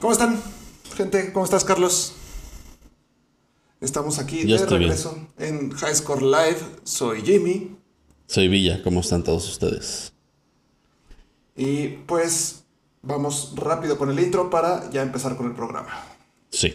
¿Cómo están, gente? ¿Cómo estás, Carlos? Estamos aquí Yo de bien. regreso en High Score Live. Soy Jimmy. Soy Villa, ¿cómo están todos ustedes? Y pues vamos rápido con el intro para ya empezar con el programa. Sí.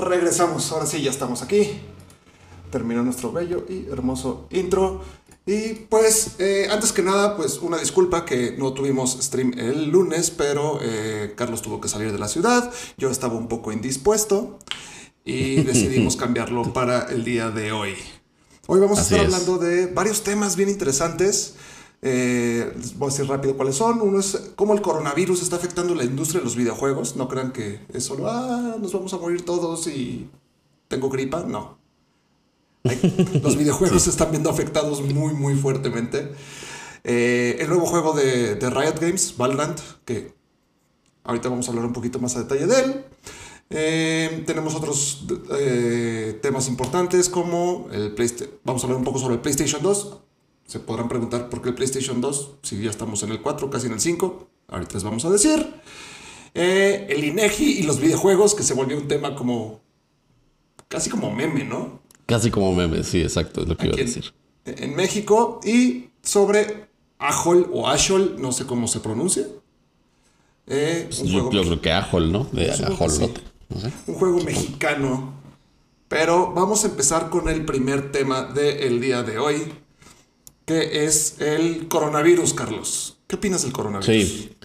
Regresamos. Ahora sí, ya estamos aquí. Terminó nuestro bello y hermoso intro. Y pues, eh, antes que nada, pues una disculpa que no tuvimos stream el lunes, pero eh, Carlos tuvo que salir de la ciudad. Yo estaba un poco indispuesto y decidimos cambiarlo para el día de hoy. Hoy vamos a estar es. hablando de varios temas bien interesantes. Eh, les voy a decir rápido cuáles son. Uno es cómo el coronavirus está afectando la industria de los videojuegos. No crean que es solo, ah, nos vamos a morir todos y tengo gripa. No. Hay- los videojuegos se están viendo afectados muy, muy fuertemente. Eh, el nuevo juego de, de Riot Games, Valorant, que ahorita vamos a hablar un poquito más a detalle de él. Eh, tenemos otros eh, temas importantes como el PlayStation. Vamos a hablar un poco sobre el PlayStation 2. Se podrán preguntar por qué el PlayStation 2, si ya estamos en el 4, casi en el 5. Ahorita les vamos a decir. Eh, el INEGI y los videojuegos, que se volvió un tema como. casi como meme, ¿no? Casi como meme, sí, exacto, es lo que iba a Aquí en- decir. En México. Y sobre Ajol o Ashol, no sé cómo se pronuncia. Eh, un, Yo, creo que Ajol, ¿no? De sí. No sé. un juego mexicano. Pero vamos a empezar con el primer tema del día de hoy, es el coronavirus, Carlos. ¿Qué opinas del coronavirus? Sí.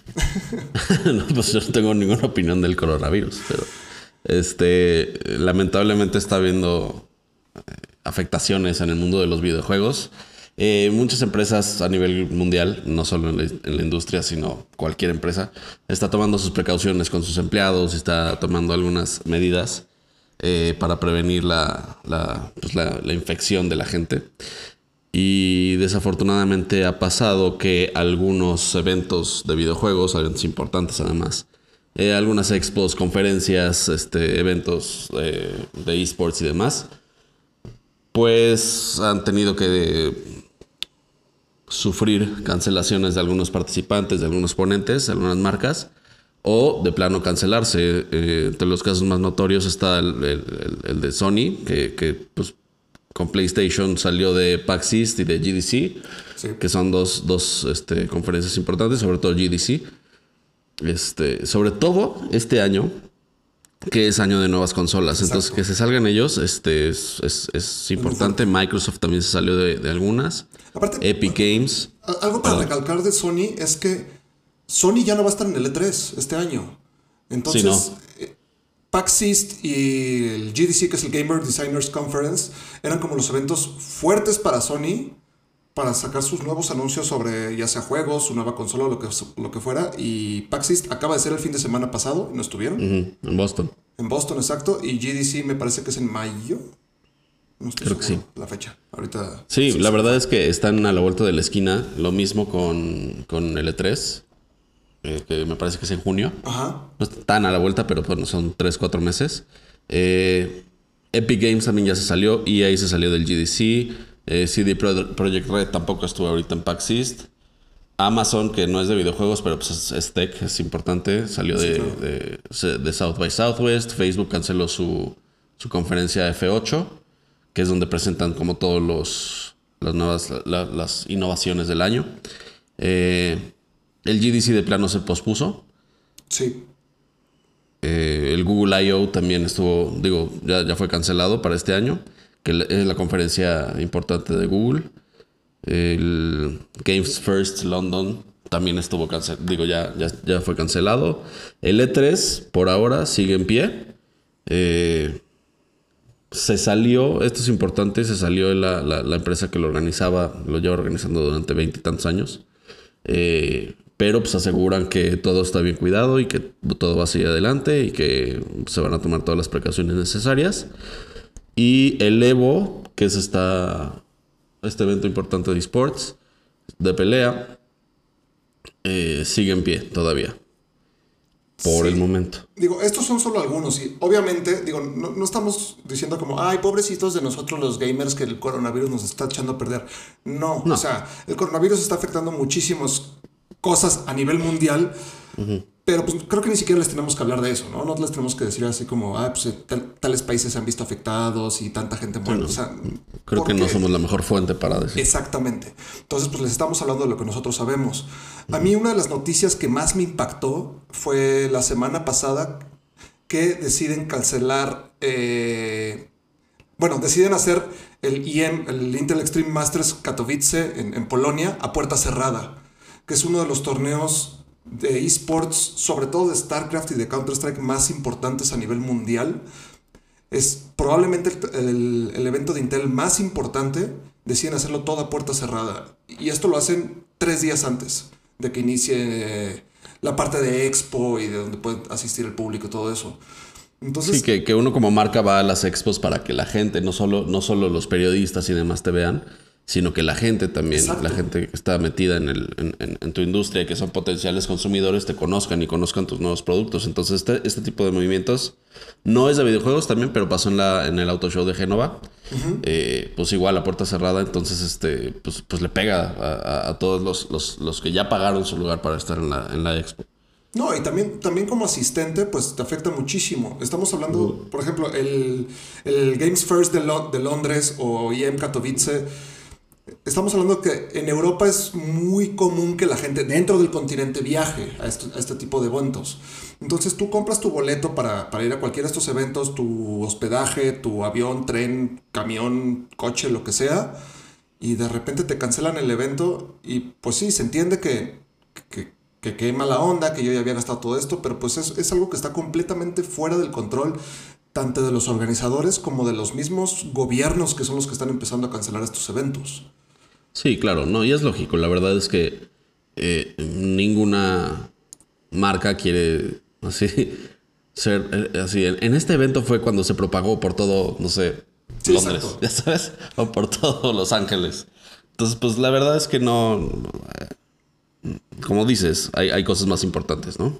no, pues yo no tengo ninguna opinión del coronavirus, pero este lamentablemente está habiendo eh, afectaciones en el mundo de los videojuegos. Eh, muchas empresas a nivel mundial, no solo en la, industria, sino cualquier empresa, está tomando sus precauciones con sus empleados, está tomando algunas medidas eh, para prevenir pues, la infección de la gente. Y desafortunadamente ha pasado que algunos eventos de videojuegos, eventos importantes además, eh, algunas expos, conferencias, este, eventos eh, de esports y demás, pues han tenido que sufrir cancelaciones de algunos participantes, de algunos ponentes, de algunas marcas, o de plano cancelarse. Eh, entre los casos más notorios está el, de Sony, que, que, pues, con PlayStation salió de PAX East y de GDC, Sí. que son dos, dos este, conferencias importantes, sobre todo GDC. Este, sobre todo este año, que es año de nuevas consolas. Entonces, que se salgan ellos este, es, es- es importante. Microsoft también se salió de, de algunas. Aparte, Epic Games. algo para recalcar de Sony es que Sony ya no va a estar en el E3 este año. Entonces, Sí, no. PAX East y el GDC, que es el Gamer Designers Conference, eran como los eventos fuertes para Sony para sacar sus nuevos anuncios sobre ya sea juegos, su nueva consola o lo que, lo que fuera. Y PAX East acaba de ser el fin de semana pasado, y no estuvieron. En Boston. En Boston, exacto. Y GDC me parece que es en mayo. No estoy Creo que seguro la fecha. Ahorita. Sí, la verdad es que están a la vuelta de la esquina. Lo mismo con, con el E3, eh, que me parece que es en junio. Ajá. No está tan a la vuelta, pero bueno, son 3, 4 meses. Eh, Epic Games también ya se salió. EA se salió del GDC. eh, CD Pro- Projekt Red tampoco estuvo ahorita en PAX East. Amazon, que no es de videojuegos, pero pues es, es tech, es importante, salió de, claro. de- de South by Southwest. Facebook canceló su, su conferencia F8, que es donde presentan como todos los las nuevas la- las innovaciones del año. Eh, el GDC de plano se pospuso. Sí. Eh, el Google I.O. también estuvo, digo, ya, ya fue cancelado para este año, que es la conferencia importante de Google. El Games First London también estuvo cancelado, digo, ya, ya, ya fue cancelado. El E3 por ahora sigue en pie. Eh, se salió, esto es importante, se salió la, la- la empresa que lo organizaba, lo lleva organizando durante veintitantos años. Eh, pero pues aseguran que todo está bien cuidado y que todo va a seguir adelante y que se van a tomar todas las precauciones necesarias. Y el Evo, que es esta, este evento importante de esports, de pelea, eh, sigue en pie todavía. Por el momento. Digo, estos son solo algunos y obviamente, digo, no, estamos diciendo como, ay, pobrecitos de nosotros los gamers que el coronavirus nos está echando a perder. No, o sea, el coronavirus está afectando muchísimas cosas a nivel mundial. Pero pues creo que ni siquiera les tenemos que hablar de eso, ¿no? No les tenemos que decir así como, ah, pues tales países se han visto afectados y tanta gente muere. o sea, creo que no somos la mejor fuente para decir. Exactamente. Entonces, pues les estamos hablando de lo que nosotros sabemos. A mí una de las noticias que más me impactó fue la semana pasada que deciden cancelar, eh, bueno, deciden hacer el IEM, el Intel Extreme Masters Katowice en, en Polonia, a puerta cerrada, que es uno de los torneos de esports, sobre todo de StarCraft y de Counter-Strike más importantes a nivel mundial. Es probablemente el, evento de Intel más importante. Deciden hacerlo todo a puerta cerrada. Y esto lo hacen tres días antes de que inicie la parte de expo y de donde puede asistir el público y todo eso. Entonces, sí, que, que, uno como marca va a las expos para que la gente, no solo, no solo los periodistas y demás te vean, sino que la gente también, la gente que está metida en, el, en, tu industria y que son potenciales consumidores, te conozcan y conozcan tus nuevos productos. Entonces, este, este tipo de movimientos no es de videojuegos también, pero pasó en, la, en el auto show de Génova. Eh, pues igual, la puerta cerrada, entonces este, pues, pues le pega a, todos los, los, los, que ya pagaron su lugar para estar en la, en la expo. No, y también, también como asistente, pues te afecta muchísimo. Estamos hablando, por ejemplo, el, el Games First de, de Londres o IEM Katowice Estamos hablando que en Europa es muy común que la gente dentro del continente viaje a este, tipo de eventos. Entonces tú compras tu boleto para, ir a cualquiera de estos eventos, tu hospedaje, tu avión, tren, camión, coche, lo que sea, y de repente te cancelan el evento y pues sí, se entiende que, que, que onda, que yo ya había gastado todo esto, pero pues es, es algo que está completamente fuera del control tanto de los organizadores como de los mismos gobiernos que son los que están empezando a cancelar estos eventos. Sí, claro, no, y es lógico. La verdad es que eh, ninguna marca quiere así ser eh, así. En, este evento fue cuando se propagó por todo, no sé, Londres, ya sabes, o por todo Los Ángeles. Entonces, pues la verdad es que no, como dices, hay, cosas más importantes, ¿no?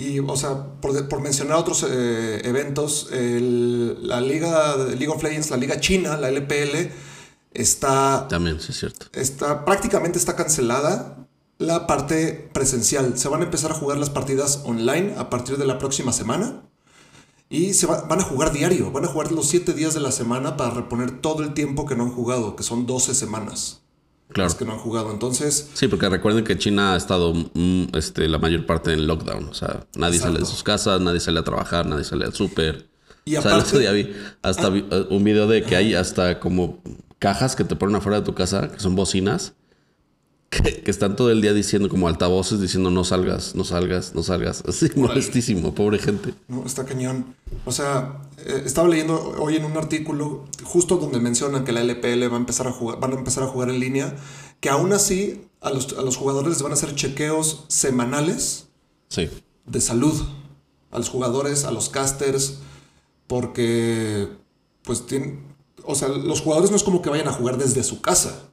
Y, o sea, por, mencionar otros eh, eventos, la Liga League of Legends, la Liga China, la LPL, está... También, sí es cierto. Está, prácticamente está cancelada la parte presencial. Se van a empezar a jugar las partidas online a partir de la próxima semana. Y se van a jugar diario, van a jugar los 7 días de la semana para reponer todo el tiempo que no han jugado, que son 12 semanas. Claro. que no han jugado. Entonces. Sí, porque recuerden que China ha estado mm, este, la mayor parte en lockdown. O sea, nadie sale de sus casas, nadie sale a trabajar, nadie sale al súper. Y aparte, o sea, el otro día vi hasta ah. un video de que hay hasta como cajas que te ponen afuera de tu casa, que son bocinas, que, están todo el día diciendo como altavoces, diciendo no salgas, no salgas, no salgas. Así, molestísimo, pobre gente. No, está cañón. O sea, eh, estaba leyendo hoy en un artículo, justo donde mencionan que la LPL va a empezar a jugar, van a empezar a jugar en línea, que aún así a los, a los jugadores les van a hacer chequeos semanales sí. de salud. A los jugadores, a los casters, porque pues tienen, o sea, los jugadores no es como que vayan a jugar desde su casa.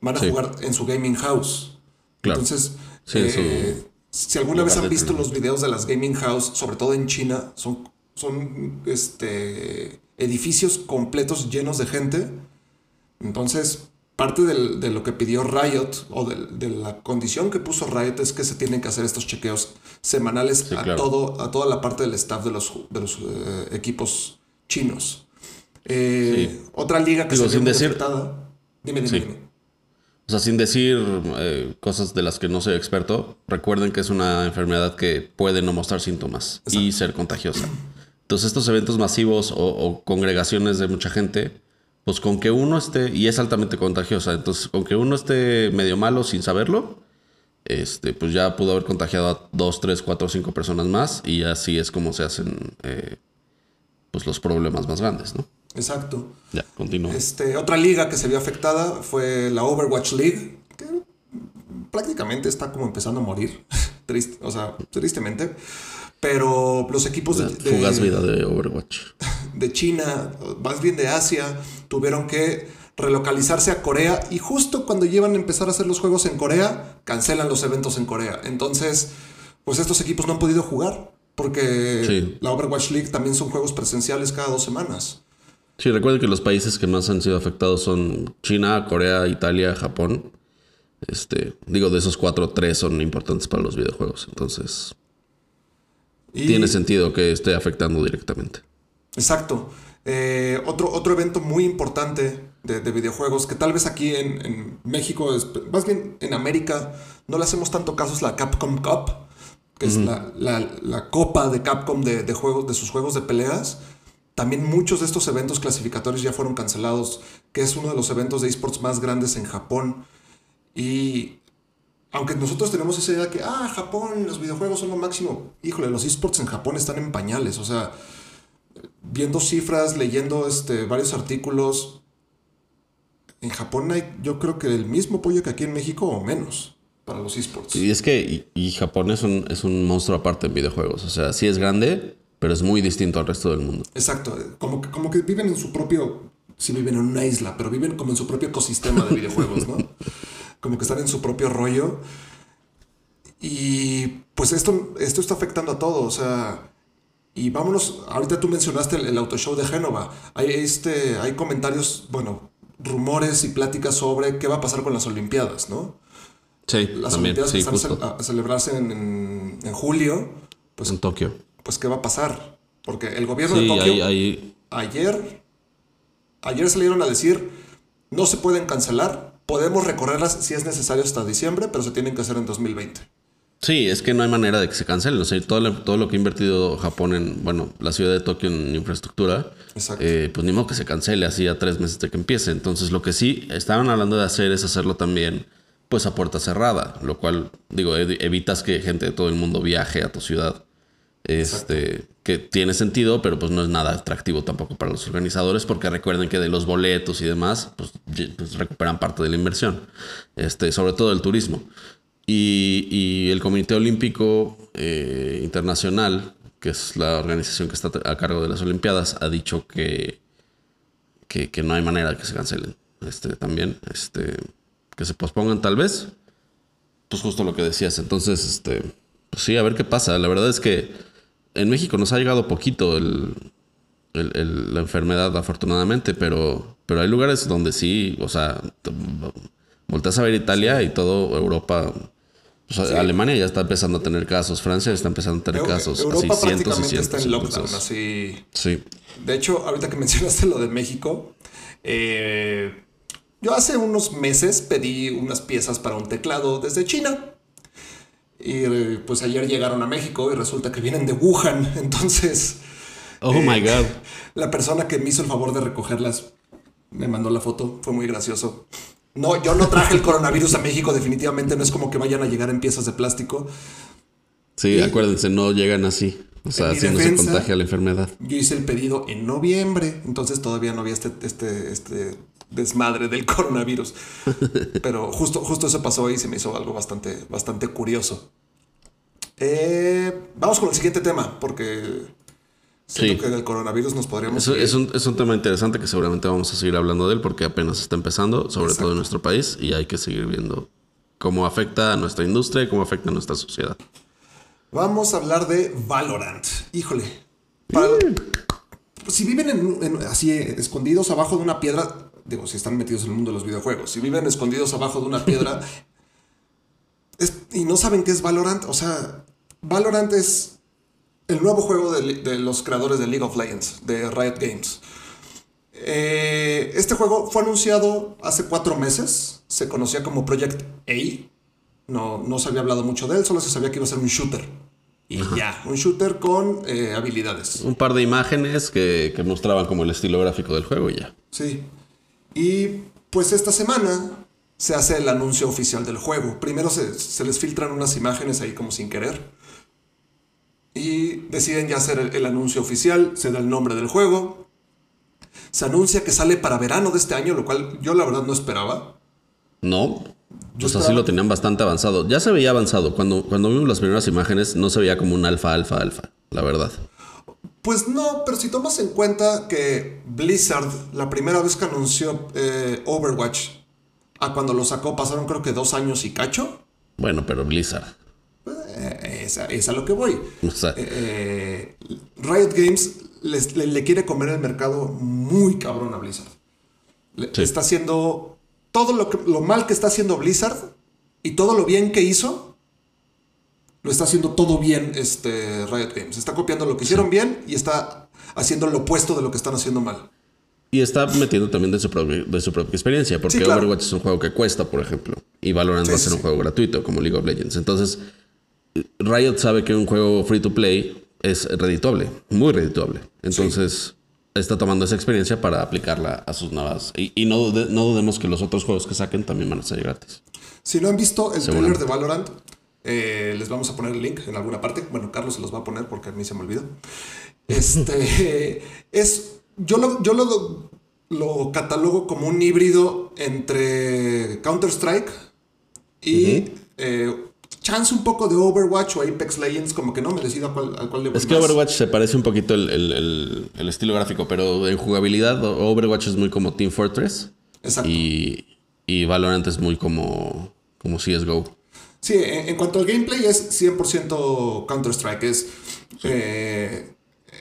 Van a jugar en su gaming house. Entonces, eh, si alguna vez han visto los videos de las gaming house, sobre todo en China, son, son este, edificios completos llenos de gente. Entonces, parte de lo que pidió Riot o de, la condición que puso Riot es que se tienen que hacer estos chequeos semanales a, todo, a toda la parte del staff de los, de los eh, equipos chinos. Eh, otra liga que se sin decir, Dime, dime, O sea, sin decir eh, cosas de las que no soy experto, recuerden que es una enfermedad que puede no mostrar síntomas y ser contagiosa. Entonces, estos eventos masivos o, congregaciones de mucha gente, pues con que uno esté, y es altamente contagiosa, entonces con que uno esté medio malo sin saberlo, este, pues ya pudo haber contagiado a dos, tres, cuatro, cinco personas más, y así es como se hacen eh, pues los problemas más grandes, ¿no? Exacto. Ya, continúa. Este, otra liga que se vio afectada fue la Overwatch League, que prácticamente está como empezando a morir, Triste, o sea, tristemente. Pero los equipos de, de, vida de Overwatch. De China, más bien de Asia, tuvieron que relocalizarse a Corea y justo cuando llevan a empezar a hacer los juegos en Corea, cancelan los eventos en Corea. Entonces, pues estos equipos no han podido jugar porque Sí. la Overwatch League también son juegos presenciales cada dos semanas. Sí, recuerden que los países que más han sido afectados son China, Corea, Italia, Japón. Este, digo, de esos cuatro, tres son importantes para los videojuegos. Entonces, Y- tiene sentido que esté afectando directamente. Exacto. Eh, otro, otro evento muy importante de, de videojuegos que tal vez aquí en, en México, más bien en América, no le hacemos tanto caso es la Capcom Cup, que es la, la- la copa de Capcom de, de juegos, de sus juegos de peleas. También muchos de estos eventos clasificatorios ya fueron cancelados, que es uno de los eventos de esports más grandes en Japón. Y aunque nosotros tenemos esa idea que, ah, Japón, los videojuegos son lo máximo. Híjole, los esports en Japón están en pañales. O sea, viendo cifras, leyendo este, varios artículos, en Japón hay yo creo que el mismo apoyo que aquí en México o menos para los esports. Y es que y, Japón es un, es un monstruo aparte en videojuegos. O sea, sí es grande, pero es muy distinto al resto del mundo. Exacto, como que, como que viven en su propio, sí viven en una isla, pero viven como en su propio ecosistema de videojuegos, ¿no? Como que están en su propio rollo. Y pues esto, esto está afectando a todo, o sea, y vámonos, ahorita tú mencionaste el, el auto show de Génova, hay, este, hay comentarios, bueno, rumores y pláticas sobre qué va a pasar con las Olimpiadas, ¿no? Sí, Las también, Olimpiadas sí, están justo. a celebrarse en, en- en julio, pues, En Tokio. Pues ¿qué va a pasar? Porque el gobierno Sí, de Tokio ahí, ahí ayer, ayer salieron a decir, no se pueden cancelar, podemos recorrerlas si es necesario hasta diciembre, pero se tienen que hacer en 2020. Sí, es que no hay manera de que se cancelen. O sea, todo lo, todo lo que ha invertido Japón en, bueno, la ciudad de Tokio en infraestructura, eh, pues ni modo que se cancele así a tres meses de que empiece. Entonces, lo que sí estaban hablando de hacer es hacerlo también, pues a puerta cerrada, lo cual, digo, ev- evitas que gente de todo el mundo viaje a tu ciudad. Este, que tiene sentido, pero pues no es nada atractivo tampoco para los organizadores, porque recuerden que de los boletos y demás, pues, pues recuperan parte de la inversión, este, sobre todo el turismo. Y, y el Comité Olímpico eh, Internacional, que es la organización que está a cargo de las Olimpiadas, ha dicho que, que, que no hay manera de que se cancelen. Este, también, este, que se pospongan tal vez. Pues justo lo que decías. Entonces, este, pues sí, a ver qué pasa. La verdad es que en México nos ha llegado poquito el, el- el- la enfermedad, afortunadamente, pero, pero hay lugares donde sí, o sea, volteas a ver Italia y todo Europa. o sea, Alemania ya está empezando a tener casos, Francia está empezando a tener casos, así cientos y cientos. está en lockdown, entonces, así. sí. De hecho, ahorita que mencionaste lo de México, eh, yo hace unos meses pedí unas piezas para un teclado desde China. Y eh, pues ayer llegaron a México y resulta que vienen de Wuhan. Entonces, Oh my God. la persona que me hizo el favor de recogerlas me mandó la foto. Fue muy gracioso. No, yo no traje el coronavirus a México, definitivamente. No es como que vayan a llegar en piezas de plástico. Sí, acuérdense, no llegan así. O sea, así no se defensa- contagia la enfermedad. Yo hice el pedido en noviembre, entonces todavía no había este, este, este desmadre del coronavirus. Pero justo, justo eso pasó y se me hizo algo bastante, bastante curioso. Eh, vamos con el siguiente tema, porque siento Sí. que del coronavirus nos podríamos... Es, un, es un tema interesante que seguramente vamos a seguir hablando de él porque apenas está empezando, sobre Exacto. todo en nuestro país, y hay que seguir viendo cómo afecta a nuestra industria y cómo afecta a nuestra sociedad. Vamos a hablar de Valorant. Híjole. Para- si viven en- en- así escondidos abajo de una piedra, digo, si están metidos en el mundo de los videojuegos, si viven escondidos abajo de una piedra es- y no saben qué es Valorant, o sea, Valorant es el nuevo juego de, de los creadores de League of Legends, de Riot Games. Eh, este juego fue anunciado hace cuatro meses, se conocía como Project A, no, no se había hablado mucho de él, solo se sabía que iba a ser un shooter. Y ya, un shooter con eh, habilidades. Un par de imágenes que, que mostraban como el estilo gráfico del juego y ya. Sí. Y pues esta semana se hace el anuncio oficial del juego. Primero se, se les filtran unas imágenes ahí como sin querer. Y deciden ya hacer el, el anuncio oficial, se da el nombre del juego. Se anuncia que sale para verano de este año, lo cual yo la verdad no esperaba. No, pues así lo tenían bastante avanzado. Ya se veía avanzado. Cuando, cuando vimos las primeras imágenes, no se veía como un alfa, alfa, alfa, la verdad. Pues no, pero si tomas en cuenta que Blizzard, la primera vez que anunció eh, Overwatch, a cuando lo sacó pasaron creo que dos años y cacho. Bueno, pero Blizzard. Eh, es, a, es a lo que voy. O sea, Eh, Riot Games les- le, le quiere comer el mercado muy cabrón a Blizzard. Le- Sí. Está haciendo todo lo, que, lo mal que está haciendo Blizzard y todo lo bien que hizo, lo está haciendo todo bien este, Riot Games. Está copiando lo que hicieron bien y está haciendo lo opuesto de lo que están haciendo mal. Y está metiendo también de su, propia, de su propia experiencia, porque Sí, claro. Overwatch es un juego que cuesta, por ejemplo, y Valorant Sí, va a ser un juego gratuito, como League of Legends. Entonces, Riot sabe que un juego free to play es redituable, muy redituable. Entonces, está tomando esa experiencia para aplicarla a sus nuevas. Y, y no, no dudemos que los otros juegos que saquen también van a ser gratis. Si no han visto el trailer de Valorant, eh, les vamos a poner el link en alguna parte. Bueno, Carlos se los va a poner porque a mí se me olvidó. Este es. Yo lo, yo lo, lo catalogo como un híbrido entre Counter-Strike y eh, chance un poco de Overwatch o Apex Legends, como que no me decido a cuál, al cuál le voy Es que más. Overwatch se parece un poquito el, el- el- el estilo gráfico, pero en jugabilidad Overwatch es muy como Team Fortress Exacto. y, y Valorant es muy como, como CSGO. Sí, en, en cuanto al gameplay es 100% Counter-Strike. Es, eh,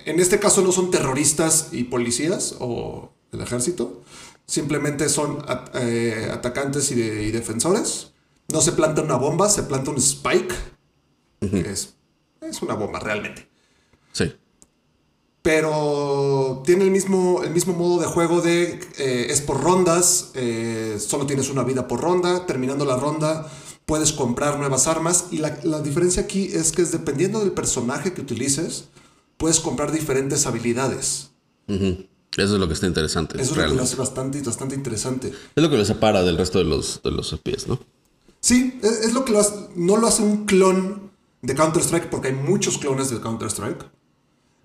en este caso no son terroristas y policías o el ejército. Simplemente son at- eh, atacantes y, de- y defensores. No se planta una bomba, se planta un spike. que es, es una bomba realmente. Sí. Pero tiene el mismo, el mismo modo de juego de eh, es por rondas, eh, solo tienes una vida por ronda, terminando la ronda puedes comprar nuevas armas y la, la diferencia aquí es que es dependiendo del personaje que utilices, puedes comprar diferentes habilidades. Eso es lo que está interesante. Eso es lo que lo realmente. hace bastante, bastante interesante. Es lo que lo separa del resto de los, de los FPS, ¿no? Sí, es, es lo que lo hace, no lo hace un clon de Counter-Strike porque hay muchos clones de Counter-Strike.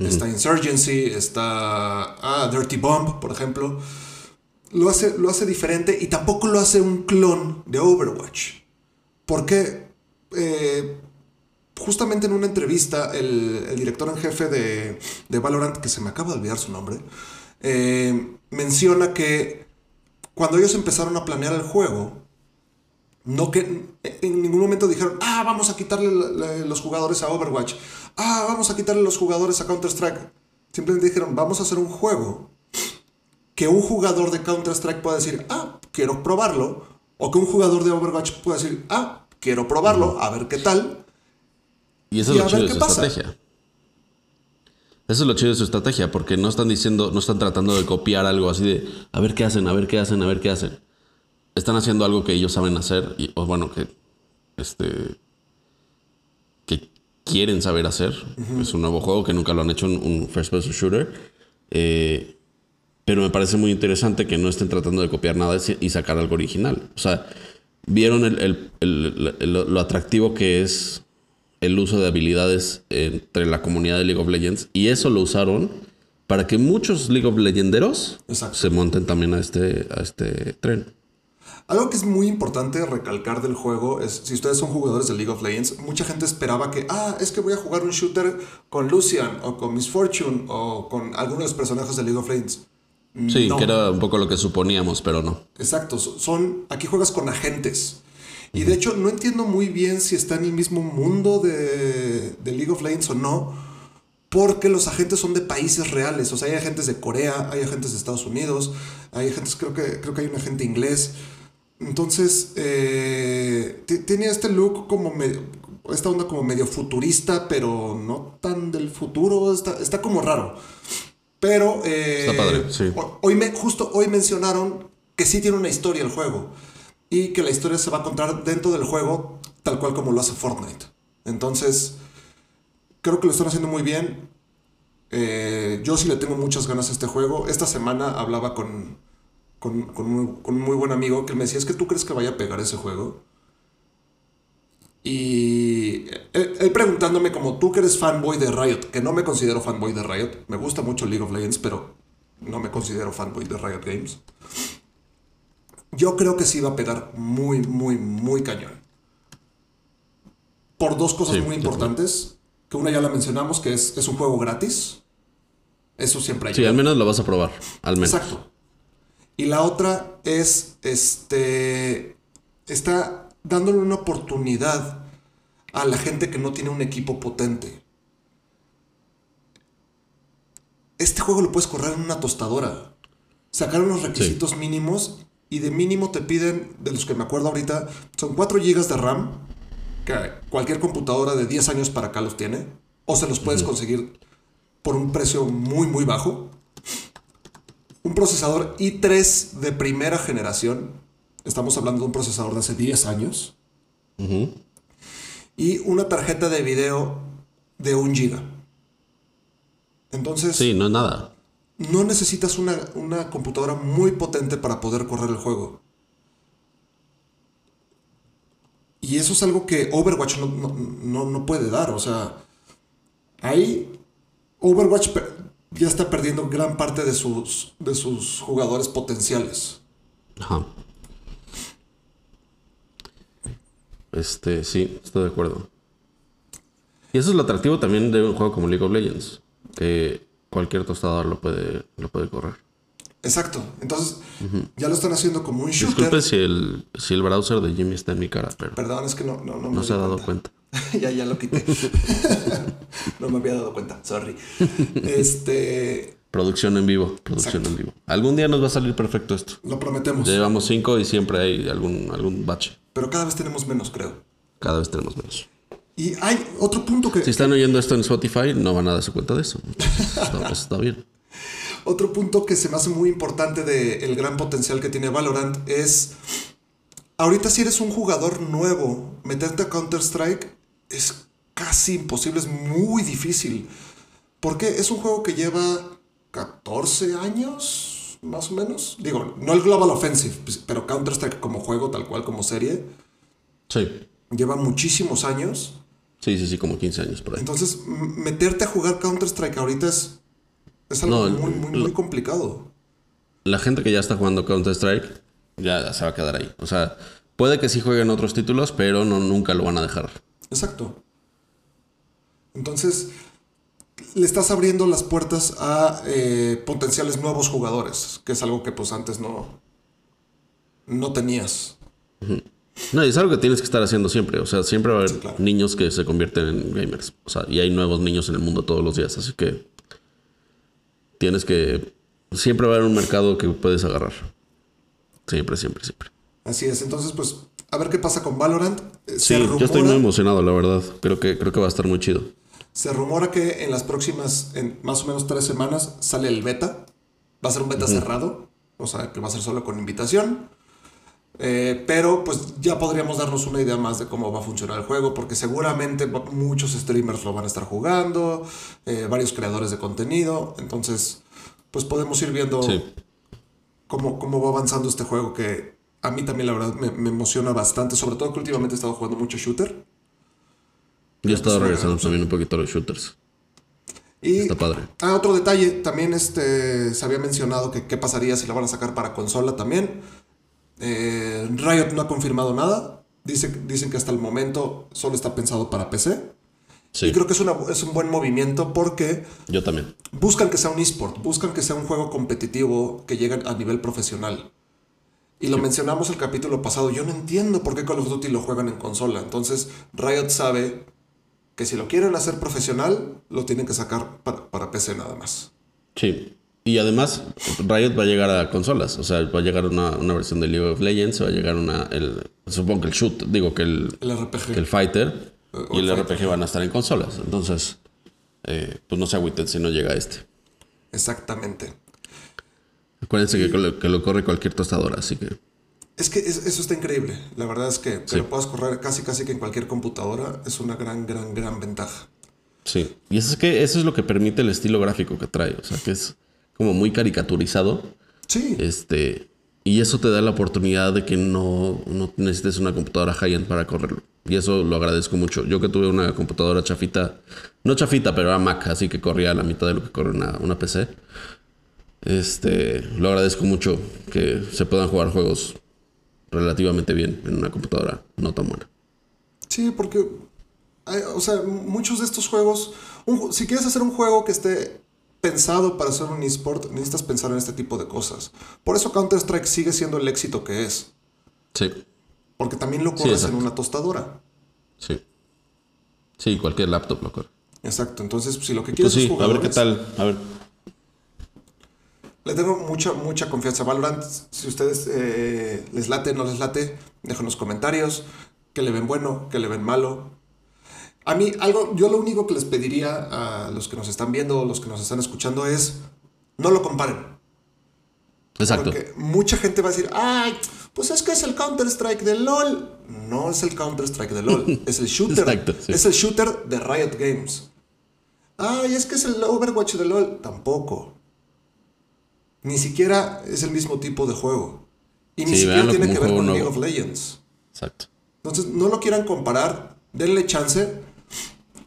Está Insurgency, está ah, Dirty Bomb, por ejemplo. Lo hace, lo hace diferente y tampoco lo hace un clon de Overwatch. Porque eh, justamente en una entrevista, el, director en jefe de, Valorant, que se me acaba de olvidar su nombre, eh, menciona que cuando ellos empezaron a planear el juego, no que en ningún momento dijeron, ah, vamos a quitarle los jugadores a Overwatch, ah, vamos a quitarle los jugadores a Counter-Strike. Simplemente dijeron, vamos a hacer un juego que un jugador de Counter-Strike pueda decir, ah, quiero probarlo, o que un jugador de Overwatch pueda decir, ah, quiero probarlo, a ver qué tal. Y eso es lo chido de su pasa. estrategia. Eso es lo chido de su estrategia, porque no están diciendo, no están tratando de copiar algo así de a ver qué hacen, a ver qué hacen, a ver qué hacen. Están haciendo algo que ellos saben hacer, y, o bueno, que este que quieren saber hacer. Es un nuevo juego que nunca lo han hecho un, un first person shooter. Eh, pero me parece muy interesante que no estén tratando de copiar nada y sacar algo original. O sea, vieron el- el- el- lo- atractivo que es el uso de habilidades entre la comunidad de League of Legends y eso lo usaron para que muchos League of Legenderos Exacto. se monten también a este, a este tren. Algo que es muy importante recalcar del juego es, si ustedes son jugadores de League of Legends, mucha gente esperaba que, ah, es que voy a jugar un shooter con Lucian o con Miss Fortune o con algunos de los personajes de League of Legends. Sí, No. que era un poco lo que suponíamos, pero no. Exacto, so- son, aquí juegas con agentes. Y de hecho no entiendo muy bien si está en el mismo mundo de, de League of Legends o no, porque los agentes son de países reales. O sea, hay agentes de Corea, hay agentes de Estados Unidos, hay agentes, creo que, creo que hay un agente inglés. Entonces, eh, ti- tiene este look como medio, esta onda como medio futurista, pero no tan del futuro, está, está como raro. Pero eh, Está padre, sí. ho- hoy me, justo hoy mencionaron que sí tiene una historia el juego y que la historia se va a contar dentro del juego tal cual como lo hace Fortnite. Entonces, creo que lo están haciendo muy bien. Eh, yo sí le tengo muchas ganas a este juego. Esta semana hablaba con, con, con un, con un muy buen amigo que me decía, es que tú crees que vaya a pegar ese juego. Y él, él preguntándome como tú que eres fanboy de Riot, que no me considero fanboy de Riot, me gusta mucho League of Legends, pero no me considero fanboy de Riot Games. Yo creo que sí va a pegar muy, muy, muy cañón. Por dos cosas Sí, muy importantes, que una ya la mencionamos, que es, es un juego gratis. Eso siempre hay. Sí, al menos lo vas a probar. Al menos. Exacto. Y la otra es, este, está dándole una oportunidad a la gente que no tiene un equipo potente. Este juego lo puedes correr en una tostadora. Sacaron los requisitos mínimos y de mínimo te piden, de los que me acuerdo ahorita, son 4 GB de RAM, que cualquier computadora de 10 años para acá los tiene, o se los puedes conseguir por un precio muy, muy bajo. Un procesador i3 de primera generación, estamos hablando de un procesador de hace 10 años, y una tarjeta de video de 1 GB. Entonces, Sí, no es nada. no necesitas una, una computadora muy potente para poder correr el juego. Y eso es algo que Overwatch no, no- no- no puede dar. O sea, ahí Overwatch ya está perdiendo gran parte de sus, de sus jugadores potenciales. Ajá. Este, sí, estoy de acuerdo. Y eso es lo atractivo también de un juego como League of Legends. Que cualquier tostador lo puede, lo puede correr. Exacto. Entonces, ya lo están haciendo como un shooter. Disculpe si el, si el browser de Jimmy está en mi cara, pero Perdón, es que no, no, no me no se ha dado cuenta. ya, ya lo quité. no me había dado cuenta, sorry. Este, Producción en vivo, producción Exacto. en vivo. Algún día nos va a salir perfecto esto. lo prometemos. Ya llevamos cinco y siempre hay algún, algún bache. Pero cada vez tenemos menos, creo. Cada vez tenemos menos. Y hay otro punto que Si están oyendo esto en Spotify, no van a darse cuenta de eso. Está, está bien. otro punto que se me hace muy importante del gran potencial que tiene Valorant es ahorita si eres un jugador nuevo, meterte a Counter Strike es casi imposible, es muy difícil. Porque es un juego que lleva 14 años, más o menos. Digo, no el Global Offensive, pues, pero Counter Strike como juego, tal cual como serie, Sí. lleva muchísimos años. Sí, sí, sí, como 15 años por ahí. Entonces, meterte a jugar Counter Strike ahorita es, es algo No, muy, muy, lo- muy complicado. La gente que ya está jugando Counter-Strike ya se va a quedar ahí. O sea, puede que sí jueguen otros títulos, pero no, nunca lo van a dejar. Exacto. Entonces, le estás abriendo las puertas a eh, potenciales nuevos jugadores, que es algo que pues antes no, no tenías. No, y es algo que tienes que estar haciendo siempre. O sea, siempre va a haber Sí, claro. niños que se convierten en gamers. O sea, y hay nuevos niños en el mundo todos los días. Así que tienes que. Siempre va a haber un mercado que puedes agarrar. Siempre, siempre, siempre. Así es. Entonces, pues, a ver qué pasa con Valorant. Eh, Sí, yo estoy muy emocionado, la verdad. Creo que, creo que va a estar muy chido. Se rumora que en las próximas, en más o menos tres semanas, sale el beta. Va a ser un beta cerrado. O sea, que va a ser solo con invitación. Eh, pero pues ya podríamos darnos una idea más de cómo va a funcionar el juego, porque seguramente muchos streamers lo van a estar jugando, eh, varios creadores de contenido, entonces pues podemos ir viendo Sí. cómo, cómo va avanzando este juego que a mí también la verdad me, me emociona bastante, sobre todo que últimamente he estado jugando mucho shooter. Yo he estado regresando también un poquito a los shooters. Y Está padre. Ah, otro detalle, también este, se había mencionado que qué pasaría si la van a sacar para consola también. Eh, Riot no ha confirmado nada. Dice, dicen que hasta el momento solo está pensado para PC. Sí, Y creo que es, una, es un buen movimiento porque yo también. buscan que sea un esport, buscan que sea un juego competitivo que llegue a nivel profesional. Y lo mencionamos el capítulo pasado, yo no entiendo por qué Call of Duty lo juegan en consola. Entonces Riot sabe que si lo quieren hacer profesional, lo tienen que sacar para, para PC nada más. Sí. Y además, Riot va a llegar a consolas. O sea, va a llegar una, una versión de League of Legends, va a llegar una. El, supongo que el shoot, digo que el, El RPG. que el fighter Eh, y el RPG van a estar en consolas. Entonces, eh, pues no se agüiten si no llega este. Exactamente. Acuérdense que, lo, que lo corre cualquier tostadora, así que. Es que es- eso está increíble. La verdad es que que lo puedas correr casi casi que en cualquier computadora es una gran, gran, gran ventaja. Sí. Y eso es que eso es lo que permite el estilo gráfico que trae. O sea, que es como muy caricaturizado. Sí, Este. Y eso te da la oportunidad de que no, no necesites una computadora high-end para correrlo. Y eso lo agradezco mucho. Yo que tuve una computadora chafita, no chafita, pero era Mac, así que corría a la mitad de lo que corre una, una PC. Este, lo agradezco mucho que se puedan jugar juegos relativamente bien en una computadora no tan buena. sí, porque, hay- o sea, muchos de estos juegos, un si quieres hacer un juego que esté pensado para hacer un eSport, necesitas pensar en este tipo de cosas. Por eso Counter-Strike sigue siendo el éxito que es. Sí, Porque también lo corres en exacto. una tostadora. sí. Sí, cualquier laptop lo corre. Exacto. Entonces, si lo que Pues quieres es sí, a ver qué tal. A ver. Le tengo mucha, mucha confianza a Valorant. Si ustedes eh, les late, no les late, dejen los comentarios. Que le ven bueno, que le ven malo. A mí, algo, yo lo único que les pediría a los que nos están viendo, los que nos están escuchando, es no lo comparen. Exacto. Porque mucha gente va a decir, ay, pues es que es el Counter-Strike de LOL. No es el Counter-Strike de LOL, es el shooter. Exacto, sí. Es el shooter de Riot Games. Ay, es que es el Overwatch de LOL. Tampoco. Ni siquiera es el mismo tipo de juego. Y ni Sí, siquiera tiene que ver con League of. Legends. Exacto. Entonces, no lo quieran comparar, denle chance.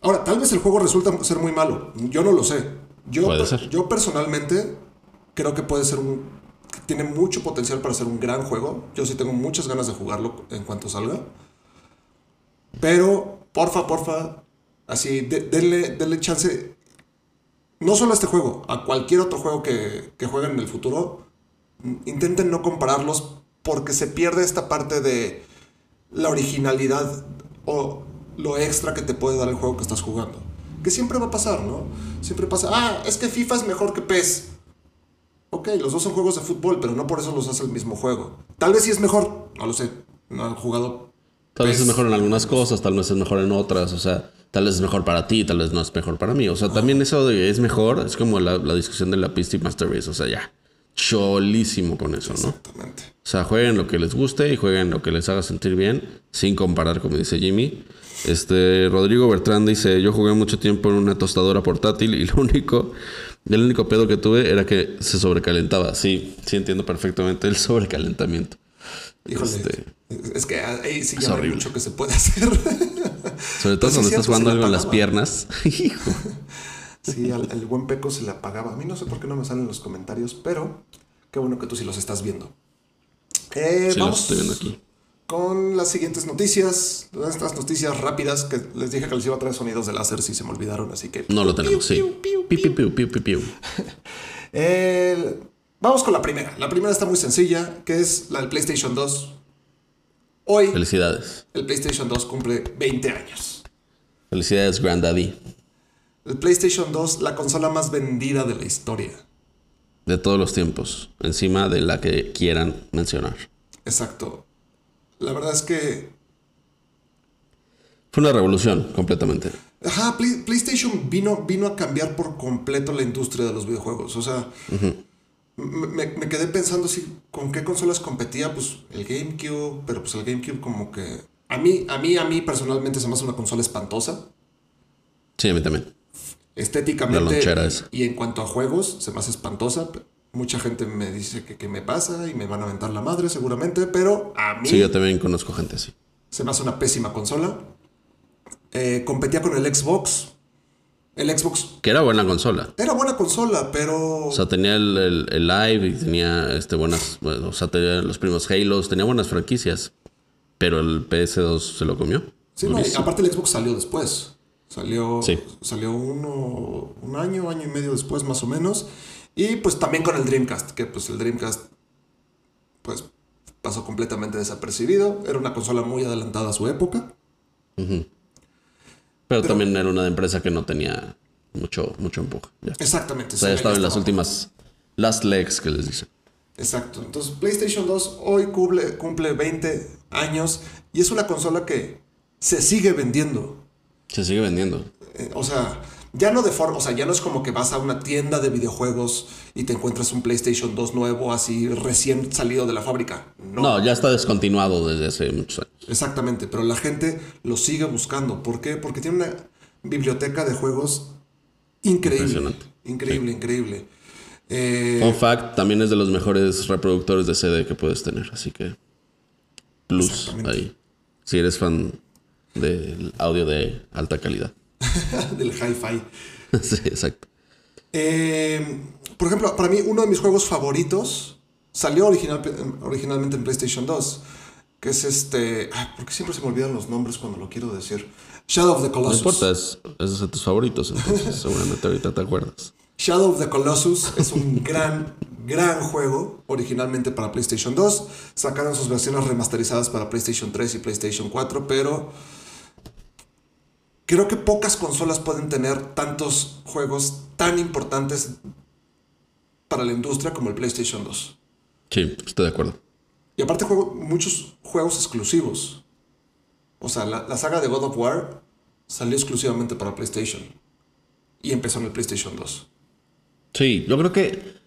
Ahora, tal vez el juego resulta ser muy malo. Yo no lo sé. Yo, Puede per- ser. yo personalmente creo que puede ser un. tiene mucho potencial para ser un gran juego. Yo sí tengo muchas ganas de jugarlo en cuanto salga. Pero, porfa, porfa, así, de- denle, denle chance. No solo a este juego, a cualquier otro juego que, que jueguen en el futuro. Intenten no compararlos porque se pierde esta parte de la originalidad o lo extra que te puede dar el juego que estás jugando. Que siempre va a pasar, ¿no? Siempre pasa, ah, es que FIFA es mejor que PES. Ok, los dos son juegos de fútbol, pero no por eso los hace el mismo juego. Tal vez sí es mejor, no lo sé. No he jugado. Tal vez es mejor en algunas cosas, tal vez es mejor en otras, o sea, tal vez es mejor para ti, tal vez no es mejor para mí. O sea, también eso de es mejor, es como la, la discusión de la pista y Master Race, o sea, ya, cholísimo con eso, ¿no? Exactamente. O sea, jueguen lo que les guste y jueguen lo que les haga sentir bien, sin comparar, como dice Jimmy. Este, Rodrigo Bertrand dice, yo jugué mucho tiempo en una tostadora portátil y lo único, el único pedo que tuve era que se sobrecalentaba. Sí, sí entiendo perfectamente el sobrecalentamiento. Híjole. Este- Es que ahí sí Es ya hay horrible. mucho que se puede hacer. Sobre todo Pues sí, cuando cierto, estás jugando algo en las piernas. Hijo. Sí, al, al buen Peco se le apagaba. A mí no sé por qué no me salen los comentarios, pero qué bueno que tú sí los estás viendo. Eh, Sí, los vamos estoy viendo aquí. con las siguientes noticias. Estas noticias rápidas que les dije que les iba a traer sonidos de láser si se me olvidaron, así que... No lo tenemos, sí. Piu, piu, Piu, piu, piu, piu, piu, piu. El- Vamos con la primera. La primera está muy sencilla, que es la del PlayStation 2. Hoy Felicidades. el PlayStation 2 cumple 20 años. Felicidades, Granddaddy. El PlayStation 2, la consola más vendida de la historia. De todos los tiempos. Encima de la que quieran mencionar. Exacto. La verdad es que Fue una revolución, completamente. Ajá, Play- PlayStation vino, vino a cambiar por completo la industria de los videojuegos. O sea, me- me quedé pensando si con qué consolas competía, pues el GameCube, pero pues el GameCube como que... A mí, a mí, a mí personalmente se me hace una consola espantosa. Sí, a mí también. Estéticamente La y en cuanto a juegos, se me hace espantosa. Mucha gente me dice que, que me pasa y me van a aventar la madre seguramente, pero a mí Sí, yo también conozco gente así. se me hace una pésima consola. Eh, competía con el Xbox. El Xbox Que era buena consola. Era buena consola, pero. O sea, tenía el, el- el live y tenía este, buenas. bueno, o sea, tenía los primos Halos, tenía buenas franquicias. Pero el PS2 se lo comió. sí, no, aparte el Xbox salió después. Salió, Sí. salió uno, un año, año y medio después, más o menos. Y pues también con el Dreamcast, que pues el Dreamcast pues pasó completamente desapercibido. Era una consola muy adelantada a su época. Pero, también era una empresa que no tenía mucho, mucho empuje. Ya. Exactamente. O sea, ya estaba en las últimas last legs que les dicen. Exacto. Entonces, PlayStation 2 hoy cumple, cumple 20 años y es una consola que se sigue vendiendo. Se sigue vendiendo. Eh, o sea, ya no de forma, o sea, ya no es como que vas a una tienda de videojuegos y te encuentras un PlayStation 2 nuevo así recién salido de la fábrica. No, No, ya está descontinuado desde hace muchos años. exactamente, pero la gente lo sigue buscando. ¿Por qué? Porque tiene una biblioteca de juegos increíble. Impresionante. Increíble, increíble. Eh, Fun fact, también es de los mejores reproductores de CD que puedes tener, así que plus ahí. Si eres fan del audio de alta calidad. del hi-fi. sí, exacto. Eh, por ejemplo, para mí uno de mis juegos favoritos salió original, originalmente en PlayStation 2, que es este... Ay, ¿Por qué siempre se me olvidan los nombres cuando lo quiero decir? Shadow of the No Colossus. importa, es, es de tus favoritos, entonces seguramente ahorita te acuerdas. Shadow of the Colossus es un gran, gran juego, originalmente para PlayStation 2. Sacaron sus versiones remasterizadas para PlayStation 3 y PlayStation 4, pero creo que pocas consolas pueden tener tantos juegos tan importantes para la industria como el PlayStation 2. Sí, estoy de acuerdo. Y aparte juego muchos juegos exclusivos. O sea, la, la saga de God of War salió exclusivamente para PlayStation. Y empezó en el PlayStation 2. Sí, yo creo que.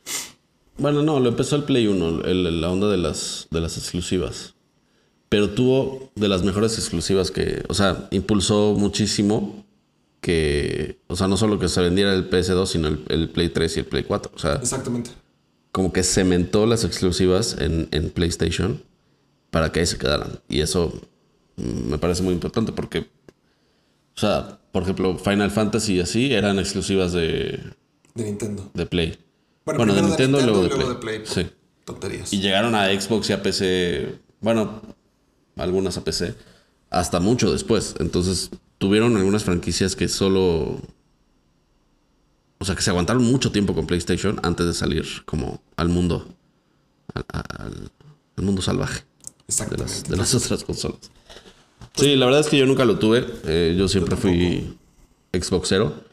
Bueno, no, lo empezó el Play 1, el- la onda de las, de las exclusivas. Pero tuvo de las mejores exclusivas que. O sea, impulsó muchísimo que. O sea, no solo que se vendiera el PS2, sino el, el Play 3 y el Play 4. O sea, Exactamente. como que cementó las exclusivas en, en PlayStation para que ahí se quedaran. Y eso mm, me parece muy importante porque, o sea, por ejemplo, Final Fantasy y así eran exclusivas de, De Nintendo. de Play. Bueno, Bueno, de Nintendo, y luego de Play. de Play. por Sí. Tonterías. Y llegaron a Xbox y a PC, bueno, algunas a PC, hasta mucho después. Entonces tuvieron algunas franquicias que solo... O sea, que se aguantaron mucho tiempo con PlayStation antes de salir como al mundo, al, al- al mundo salvaje de las, de las otras consolas. Sí, la verdad es que yo nunca lo tuve. Eh, yo siempre fui Xboxero.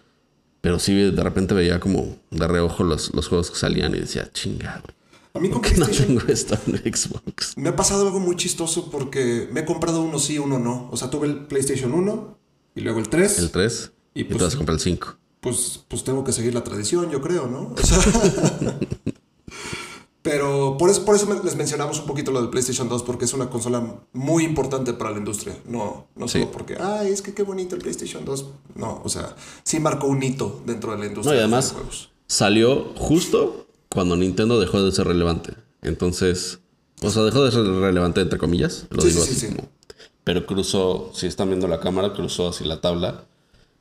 Pero sí, de repente veía como de reojo los, los juegos que salían y decía, chinga, güey. A mí con No PlayStation tengo esto en Xbox. me ha pasado algo muy chistoso porque me he comprado uno sí, uno no. O sea, tuve el PlayStation 1 y luego el 3. El 3 Y y, pues- te vas a comprar el 5. pues, pues tengo que seguir la tradición, yo creo, ¿no? O sea, pero por eso, por eso les mencionamos un poquito lo del PlayStation 2, porque es una consola muy importante para la industria. No, no Sí. solo porque, ay, es que qué bonito el PlayStation 2. No, o sea, sí marcó un hito dentro de la No, industria y de los además videojuegos. salió justo cuando Nintendo dejó de ser relevante. Entonces, o sea, dejó de ser relevante entre comillas. Lo Sí, digo sí, así sí, sí. como. Pero cruzó, si están viendo la cámara, cruzó así la tabla,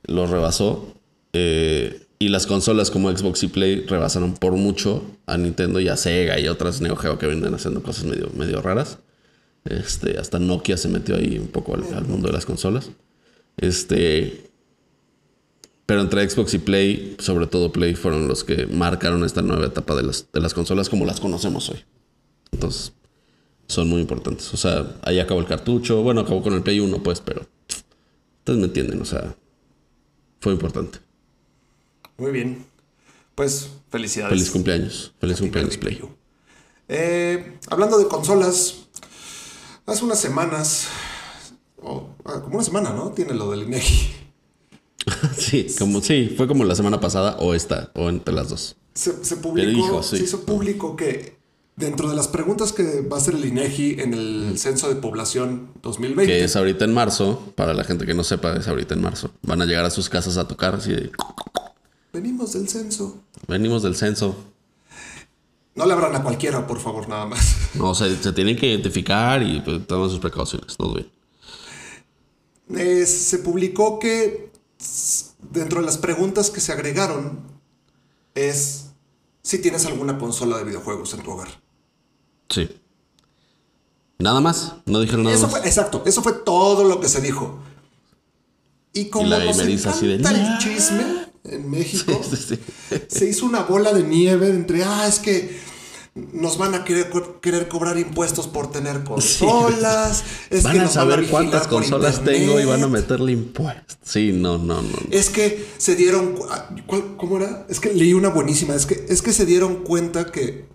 lo rebasó. eh, y las consolas como Xbox y Play rebasaron por mucho a Nintendo y a Sega y otras Neo Geo que vienen haciendo cosas medio, medio raras. Este, hasta Nokia se metió ahí un poco al, al mundo de las consolas. Este, pero entre Xbox y Play, sobre todo Play, fueron los que marcaron esta nueva etapa de las, de las consolas como las conocemos hoy. Entonces, son muy importantes. O sea, ahí acabó el cartucho. Bueno, acabó con el Play 1, pues, pero ustedes me entienden. O sea, fue importante. Muy bien. Pues, felicidades. Feliz cumpleaños. Feliz Happy cumpleaños, Play. you. Eh, hablando de consolas, hace unas semanas, o, ah, como una semana, ¿no? Tiene lo del INEGI. Sí, como, sí, fue como la semana pasada o esta, o entre las dos. Se, se publicó, sí. se hizo público que dentro de las preguntas que va a hacer el INEGI en el Censo de Población 2020, Que es ahorita en marzo, para la gente que no sepa, es ahorita en marzo. Van a llegar a sus casas a tocar así de, venimos del censo. venimos del censo. No le abran a cualquiera, por favor, nada más. No, se, se tienen que identificar y pues, toman sus precauciones. Todo bien. Eh, se publicó que dentro de las preguntas que se agregaron es si tienes alguna consola de videojuegos en tu hogar. Sí. Nada más. No dijeron nada Eso más. fue, exacto, eso fue todo lo que se dijo. Y como la nos gameriza así de, encanta "Nah". el chisme en México, Sí, sí. se hizo una bola de nieve entre, ah, es que nos van a querer, co- querer cobrar impuestos por tener consolas. Es van que a nos saber vigilar cuántas por consolas internet, tengo y van a meterle impuestos. Sí, no, no, no. Es que se dieron, ah, ¿cuál- ¿cómo era? Es que leí una buenísima. Es que, es que se dieron cuenta que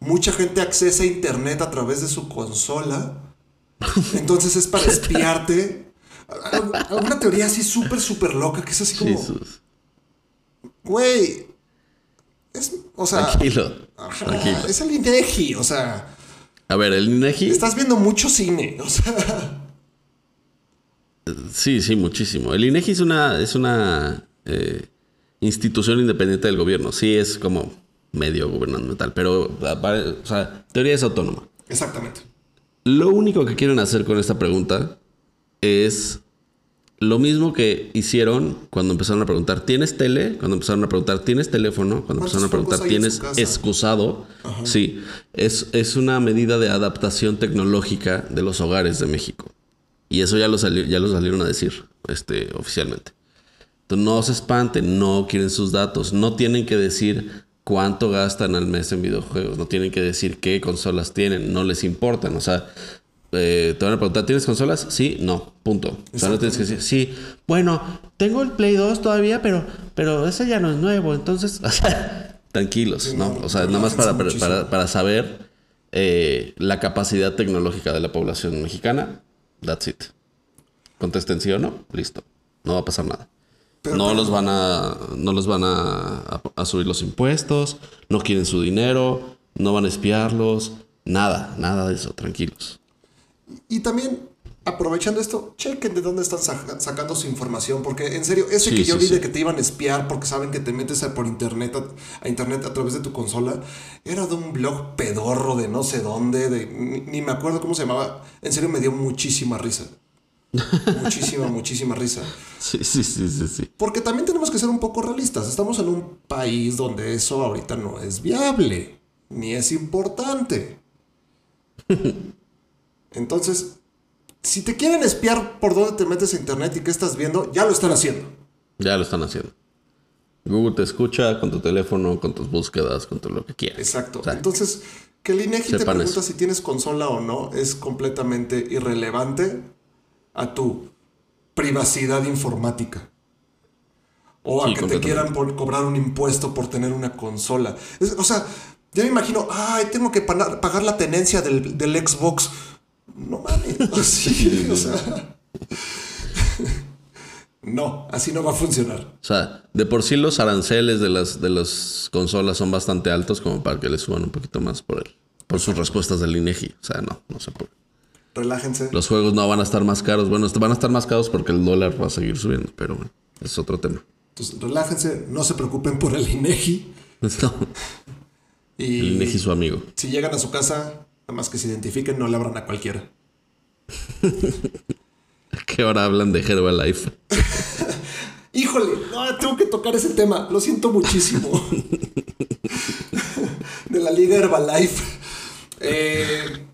mucha gente accesa a internet a través de su consola. Entonces es para espiarte. Alguna teoría así súper, súper loca que es así como, güey, es, o sea, Tranquilo. ajá, Tranquilo. es el INEGI, o sea, A ver, el INEGI. estás viendo mucho cine, o sea, Sí, sí, muchísimo. El INEGI es una, es una eh, institución independiente del gobierno. Sí, es como medio gubernamental, pero o sea, teoría es autónoma. exactamente. Lo único que quieren hacer con esta pregunta es lo mismo que hicieron cuando empezaron a preguntar, ¿tienes tele? Cuando empezaron a preguntar, ¿tienes teléfono? Cuando ¿Cuántos empezaron a preguntar, ¿tienes excusado? Sí, es, es una medida de adaptación tecnológica de los hogares de México. Y eso ya lo, salió, ya lo salieron a decir este, oficialmente. Entonces, no se espanten, no quieren sus datos. No tienen que decir cuánto gastan al mes en videojuegos. No tienen que decir qué consolas tienen. No les importan. O sea, eh, te van a preguntar, ¿tienes consolas? Sí, no, punto. O sea, no tienes que decir, sí, bueno, tengo el Play 2 todavía, pero, pero ese ya no es nuevo. Entonces, o sea, tranquilos, ¿no? O sea, nada más para, para, para saber eh, la capacidad tecnológica de la población mexicana. That's it. Contesten sí o no, listo. No va a pasar nada. no los van a. No los van a, a, subir los impuestos. No quieren su dinero. No van a espiarlos. Nada, nada de eso, tranquilos. Y también, aprovechando esto, chequen de dónde están sacando su información. Porque en serio, ese que yo vi de que te iban a espiar porque saben que te metes por internet a, internet a través de tu consola, era de un blog pedorro de no sé dónde, de, ni, me acuerdo cómo se llamaba. En serio, me dio muchísima risa. muchísima, muchísima risa. Sí, sí, sí, sí, sí. Porque también tenemos que ser un poco realistas. Estamos en un país donde eso ahorita no es viable, ni es importante. Entonces, si te quieren espiar por dónde te metes a internet y qué estás viendo, ya lo están haciendo. Ya lo están haciendo. Google te escucha con tu teléfono, con tus búsquedas, con todo lo que quieras. Exacto. Entonces, que el INEGI te pregunta si tienes consola o no es completamente irrelevante a tu privacidad informática. O a que te quieran cobrar un impuesto por tener una consola. o sea, yo me imagino, ay, tengo que pagar la tenencia del, del Xbox no mames. Así, o sea. No, así no va a funcionar. O sea, de por sí los aranceles de las, de las consolas son bastante altos como para que le suban un poquito más por él. Por sus respuestas del INEGI. O sea, no, no se puede. Relájense. Los juegos no van a estar más caros. Bueno, van a estar más caros porque el dólar va a seguir subiendo, pero bueno, es otro tema. Entonces, relájense, no se preocupen por el INEGI. No. Y el INEGI su amigo. Si llegan a su casa, Nada más que se identifiquen, no le abran a cualquiera. ¿A qué hora hablan de Herbalife? Híjole, no, tengo que tocar ese tema. Lo siento muchísimo. de la Liga Herbalife. Eh,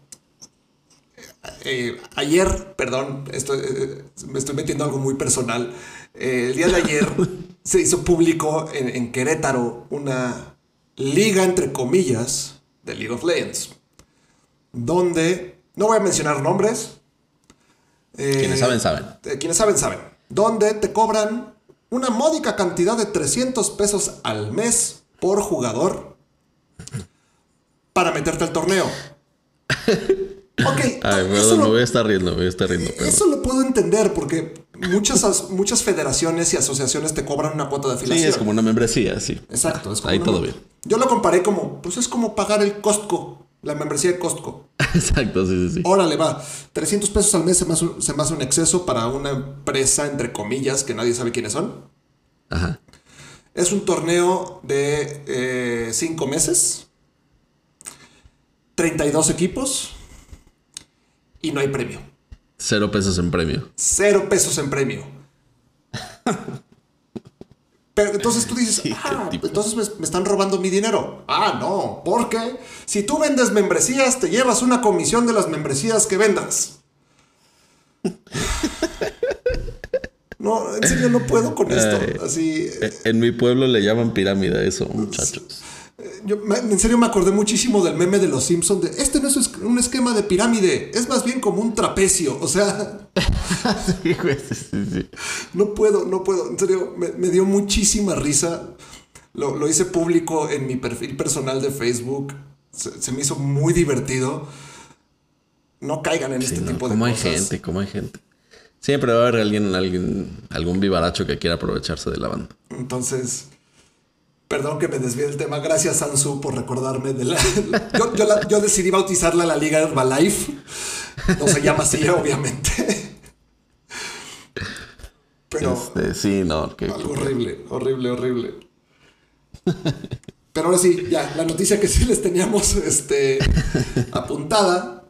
eh, ayer, perdón, eh, me estoy metiendo algo muy personal. el día de ayer se hizo público en, en Querétaro una liga, entre comillas, de League of Legends donde, no voy a mencionar nombres. Eh, quienes saben, saben. Eh, quienes saben, saben. Donde te cobran una módica cantidad de 300 pesos al mes por jugador para meterte al torneo. Ok. Ay, perdón, me voy a estar riendo, me voy a estar riendo. Eso lo puedo entender porque muchas, muchas federaciones y asociaciones te cobran una cuota de afiliación. Sí, es como una membresía, sí. Exacto. Es como Ahí todo bien. Yo lo comparé como, pues es como pagar el Costco la membresía de Costco. Exacto, sí, sí, sí. Órale, va. 300 pesos al mes se me, hace, un exceso para una empresa, entre comillas, que nadie sabe quiénes son. Ajá. Es un torneo de 5 eh, meses. 32 equipos. Y no hay premio. Cero pesos en premio. Cero pesos en premio. Pero entonces tú dices, ah, entonces me, están robando mi dinero. Ah, no, porque si tú vendes membresías, te llevas una comisión de las membresías que vendas. No, en serio no puedo con esto. Así. En mi pueblo le llaman pirámide a eso, muchachos. Yo en serio me acordé muchísimo del meme de los Simpsons de este no es un esquema de pirámide, es más bien como un trapecio, o sea. No puedo, no puedo, en serio, me, dio muchísima risa. Lo, hice público en mi perfil personal de Facebook. Se, me hizo muy divertido. No caigan en este tipo de ¿cómo cosas. hay gente? ¿Cómo hay gente? Siempre va a haber alguien, alguien, algún vivaracho que quiera aprovecharse de la banda. Entonces, Perdón que me desvíe del tema. Gracias, Sansu, por recordarme de la. yo, decidí bautizarla la Liga Herbalife. No se llama así, obviamente. Pero. Este, sí, no. algo horrible, horrible, horrible. Pero ahora sí, ya, la noticia que sí les teníamos este, apuntada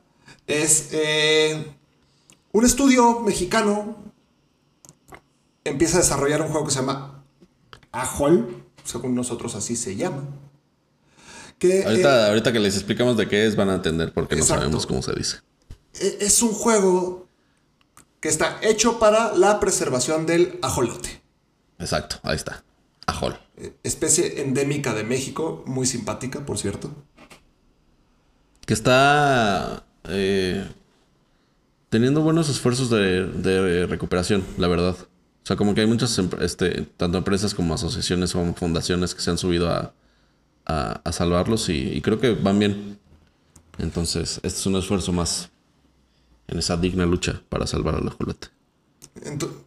es eh, un estudio mexicano empieza a desarrollar un juego que se llama Ajol según nosotros así se llama. Que, ahorita, eh, ahorita que les explicamos de qué es, van a entender porque no sabemos cómo se dice. E, es un juego que está hecho para la preservación del ajolote. exacto, ahí está. Ajol. Eh, especie endémica de México, muy simpática, por cierto. Que está eh, teniendo buenos esfuerzos de, de recuperación, la verdad. O sea, como que hay muchas, este, tanto empresas como asociaciones o fundaciones que se han subido a, a, salvarlos y, creo que van bien. Entonces, este es un esfuerzo más en esa digna lucha para salvar al ajolote.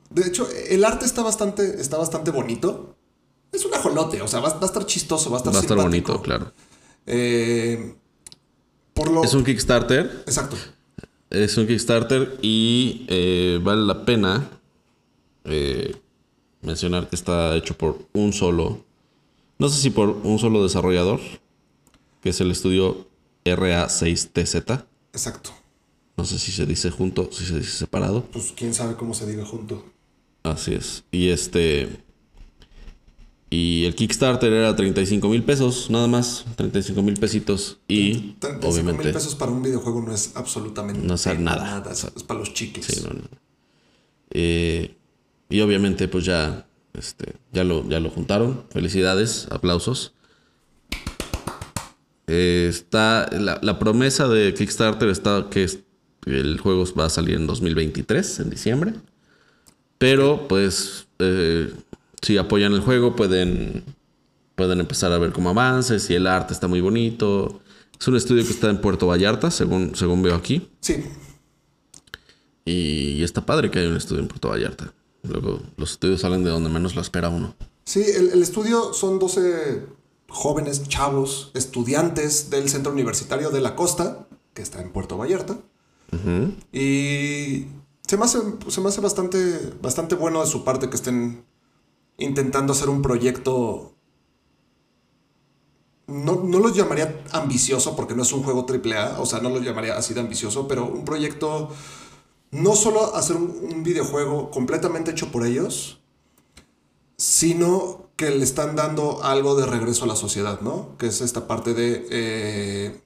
De hecho, el arte está bastante, está bastante bonito. Es un ajolote, o sea, va, a estar chistoso, va a estar Va a estar bonito, claro. Eh, por lo... Es un Kickstarter. Exacto. Es un Kickstarter y eh, vale la pena eh, mencionar que está hecho por un solo, no sé si por un solo desarrollador, que es el estudio RA6TZ. Exacto. No sé si se dice junto, si se dice separado. Pues quién sabe cómo se diga junto. Así es. Y este. Y el Kickstarter era 35 mil pesos, nada más. 35 mil pesitos. Y 35 mil pesos para un videojuego no es absolutamente no es nada. Es, para los chiques. Sí, no, no. Eh, y obviamente, pues ya, este, ya, lo, ya lo juntaron. Felicidades, aplausos. Eh, está la, promesa de Kickstarter está que el juego va a salir en 2023, en diciembre. Pero, pues, eh, si apoyan el juego, pueden, pueden empezar a ver cómo avances. Si el arte está muy bonito. Es un estudio que está en Puerto Vallarta, según, según veo aquí. Sí. Y, y está padre que haya un estudio en Puerto Vallarta. Luego los estudios salen de donde menos lo espera uno. Sí, el, estudio son 12 jóvenes, chavos, estudiantes del Centro Universitario de la Costa, que está en Puerto Vallarta. Y se me hace, se me hace bastante, bastante bueno de su parte que estén intentando hacer un proyecto. No, no lo llamaría ambicioso porque no es un juego AAA, o sea, no lo llamaría así de ambicioso, pero un proyecto no solo hacer un, videojuego completamente hecho por ellos, sino que le están dando algo de regreso a la sociedad, ¿no? Que es esta parte de eh,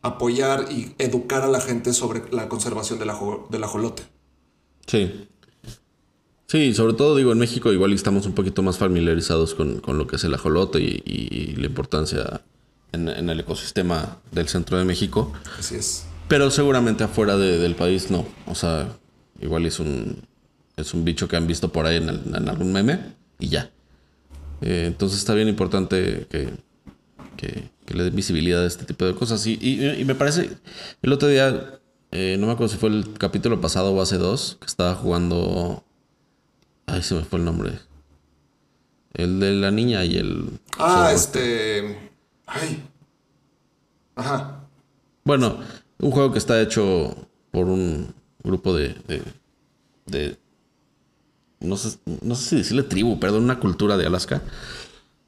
apoyar y educar a la gente sobre la conservación del, ajolote. Sí. Sí, sobre todo digo, en México igual estamos un poquito más familiarizados con, lo que es el ajolote y, la importancia en, en, el ecosistema del centro de México. Así es. Pero seguramente afuera del país no. O sea, igual es un, es un bicho que han visto por ahí en, algún meme y ya. Eh, entonces está bien importante que, que, le den visibilidad a este tipo de cosas. Y, y, me parece, el otro día, eh, no me acuerdo si fue el capítulo pasado o hace dos, que estaba jugando... Ay, se me fue el nombre. El de la niña y el... Ah, este... Ay. Ajá. Bueno, un juego que está hecho por un grupo de. no, sé, no sé si decirle tribu, perdón, una cultura de Alaska.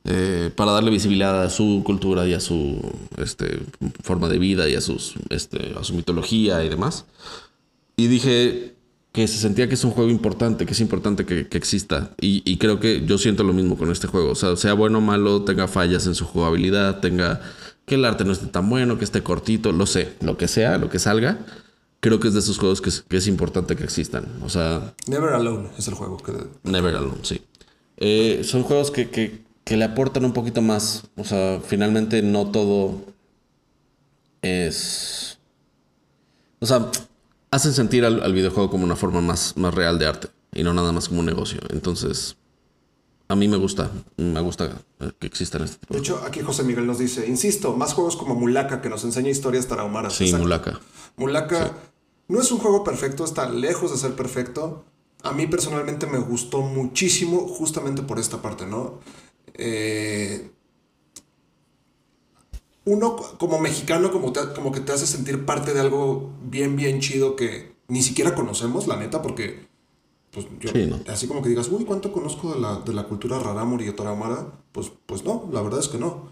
Eh, para darle visibilidad a su cultura y a su este, forma de vida y a, sus, este, a su mitología y demás. Y dije que se sentía que es un juego importante, que es importante que, exista. Y, y, creo que yo siento lo mismo con este juego. O sea, sea bueno o malo, tenga fallas en su jugabilidad, tenga que el arte no esté tan bueno, que esté cortito, lo sé, lo que sea, lo que salga. Creo que es de esos juegos que es, importante que existan. O sea. Never Alone es el juego que. Never Alone, sí. Eh, son juegos que, le aportan un poquito más. O sea, finalmente no todo es. O sea, hacen sentir al, videojuego como una forma más, más real de arte y no nada más como un negocio. Entonces, a mí me gusta, me gusta que existan este tipo. De hecho, aquí José Miguel nos dice, insisto, más juegos como Mulaka que nos enseña historias tarahumaras. Sí, Mulaka. Mulaka no es un juego perfecto, está lejos de ser perfecto. A mí personalmente me gustó muchísimo justamente por esta parte, ¿no? Eh, uno como mexicano como, como que te hace sentir parte de algo bien, bien chido que ni siquiera conocemos, la neta, porque pues yo, así como que digas, uy, ¿cuánto conozco de la, de la cultura rarámuri y tarahumara? Pues, pues no, la verdad es que no.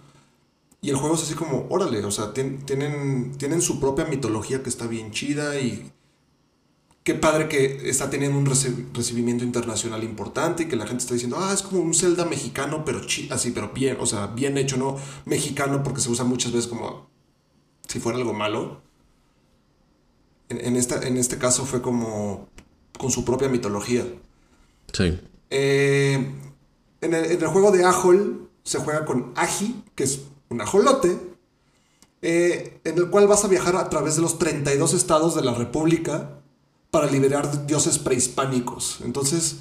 Y el juego es así como, órale, o sea, tienen, tienen su propia mitología que está bien chida y qué padre que está teniendo un recibimiento internacional importante y que la gente está diciendo, ah, es como un Zelda mexicano, pero así, pero bien, o sea, bien hecho, no mexicano porque se usa muchas veces como si fuera algo malo. En, esta, en este caso fue como, con su propia mitología. Sí. Eh, En el, en el juego de Ajol se juega con Aji, que es un ajolote, eh, en el cual vas a viajar a través de los 32 estados de la República para liberar dioses prehispánicos. Entonces,